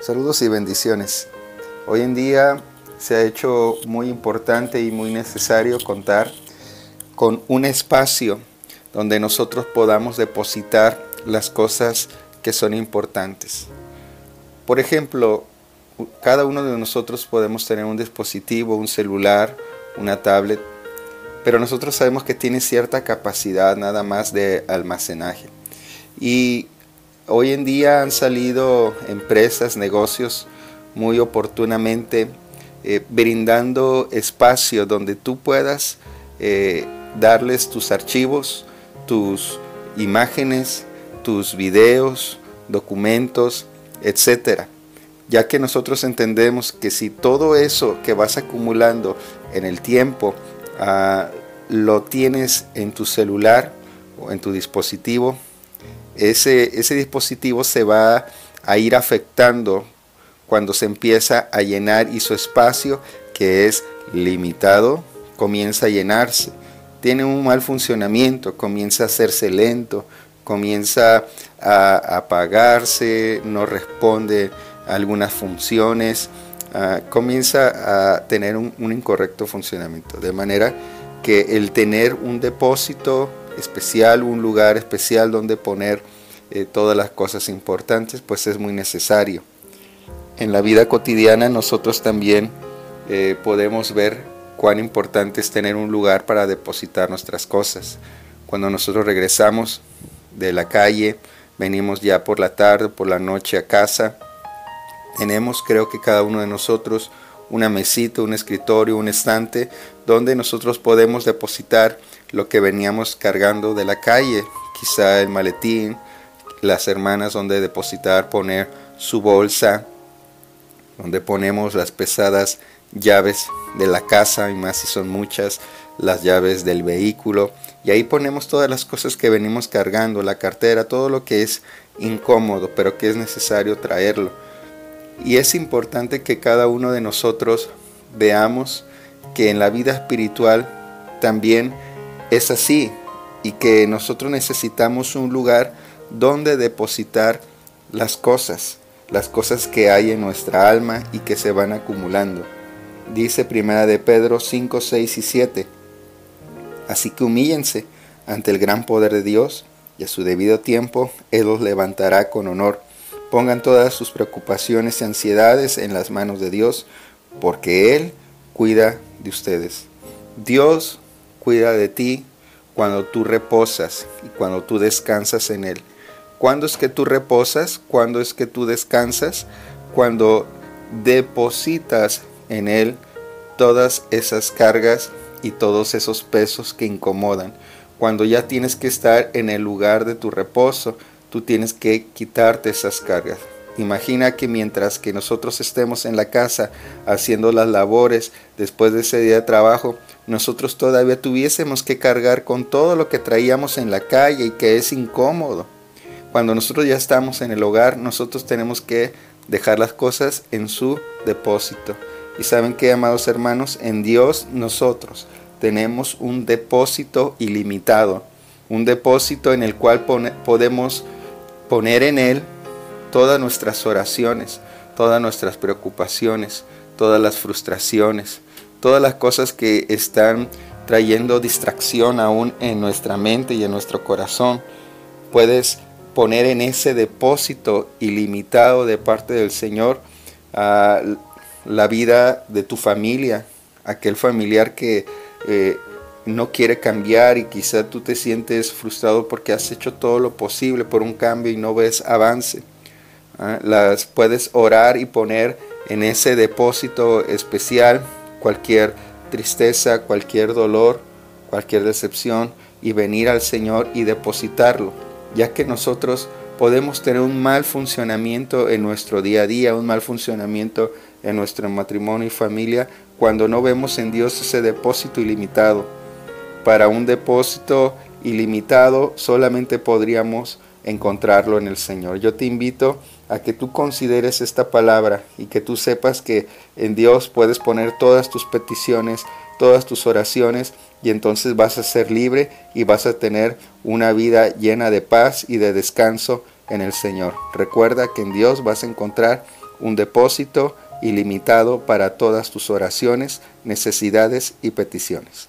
Saludos y bendiciones. Hoy en día se ha hecho muy importante y muy necesario contar con un espacio donde nosotros podamos depositar las cosas que son importantes. Por ejemplo, cada uno de nosotros podemos tener un dispositivo, un celular, una tablet, pero nosotros sabemos que tiene cierta capacidad nada más de almacenaje. Y Hoy en día han salido empresas, negocios muy oportunamente eh, brindando espacio donde tú puedas eh, darles tus archivos, tus imágenes, tus videos, documentos, etcétera. Ya que nosotros entendemos que si todo eso que vas acumulando en el tiempo ah, lo tienes en tu celular o en tu dispositivo, ese, ese dispositivo se va a ir afectando cuando se empieza a llenar y su espacio, que es limitado, comienza a llenarse. Tiene un mal funcionamiento, comienza a hacerse lento, comienza a apagarse, no responde a algunas funciones, ah, comienza a tener un, un incorrecto funcionamiento. De manera que el tener un depósito especial, un lugar especial donde poner eh, todas las cosas importantes, pues es muy necesario. En la vida cotidiana nosotros también eh, podemos ver cuán importante es tener un lugar para depositar nuestras cosas. Cuando nosotros regresamos de la calle, venimos ya por la tarde, por la noche a casa, tenemos creo que cada uno de nosotros una mesita, un escritorio, un estante, donde nosotros podemos depositar lo que veníamos cargando de la calle, quizá el maletín, las hermanas donde depositar, poner su bolsa, donde ponemos las pesadas llaves de la casa, y más si son muchas, las llaves del vehículo, y ahí ponemos todas las cosas que venimos cargando, la cartera, todo lo que es incómodo, pero que es necesario traerlo. Y es importante que cada uno de nosotros veamos que en la vida espiritual también es así y que nosotros necesitamos un lugar donde depositar las cosas, las cosas que hay en nuestra alma y que se van acumulando. Dice primera de Pedro 5, 6 y 7. Así que humíllense ante el gran poder de Dios y a su debido tiempo Él los levantará con honor. Pongan todas sus preocupaciones y ansiedades en las manos de Dios, porque Él cuida de ustedes. Dios cuida de ti cuando tú reposas y cuando tú descansas en Él. ¿Cuándo es que tú reposas? ¿Cuándo es que tú descansas? Cuando depositas en Él todas esas cargas y todos esos pesos que incomodan. Cuando ya tienes que estar en el lugar de tu reposo, tú tienes que quitarte esas cargas. Imagina que mientras que nosotros estemos en la casa haciendo las labores después de ese día de trabajo, nosotros todavía tuviésemos que cargar con todo lo que traíamos en la calle y que es incómodo. Cuando nosotros ya estamos en el hogar, nosotros tenemos que dejar las cosas en su depósito. Y saben que, amados hermanos, en Dios nosotros tenemos un depósito ilimitado, un depósito en el cual podemos poner en Él todas nuestras oraciones, todas nuestras preocupaciones, todas las frustraciones, todas las cosas que están trayendo distracción aún en nuestra mente y en nuestro corazón. Puedes poner en ese depósito ilimitado de parte del Señor a la vida de tu familia, aquel familiar que eh, no quiere cambiar y quizá tú te sientes frustrado porque has hecho todo lo posible por un cambio y no ves avance. ¿Ah? Las puedes orar y poner en ese depósito especial cualquier tristeza, cualquier dolor, cualquier decepción y venir al Señor y depositarlo, ya que nosotros podemos tener un mal funcionamiento en nuestro día a día, un mal funcionamiento en nuestro matrimonio y familia cuando no vemos en Dios ese depósito ilimitado. Para un depósito ilimitado solamente podríamos encontrarlo en el Señor. Yo te invito a que tú consideres esta palabra y que tú sepas que en Dios puedes poner todas tus peticiones, todas tus oraciones y entonces vas a ser libre y vas a tener una vida llena de paz y de descanso en el Señor. Recuerda que en Dios vas a encontrar un depósito ilimitado para todas tus oraciones, necesidades y peticiones.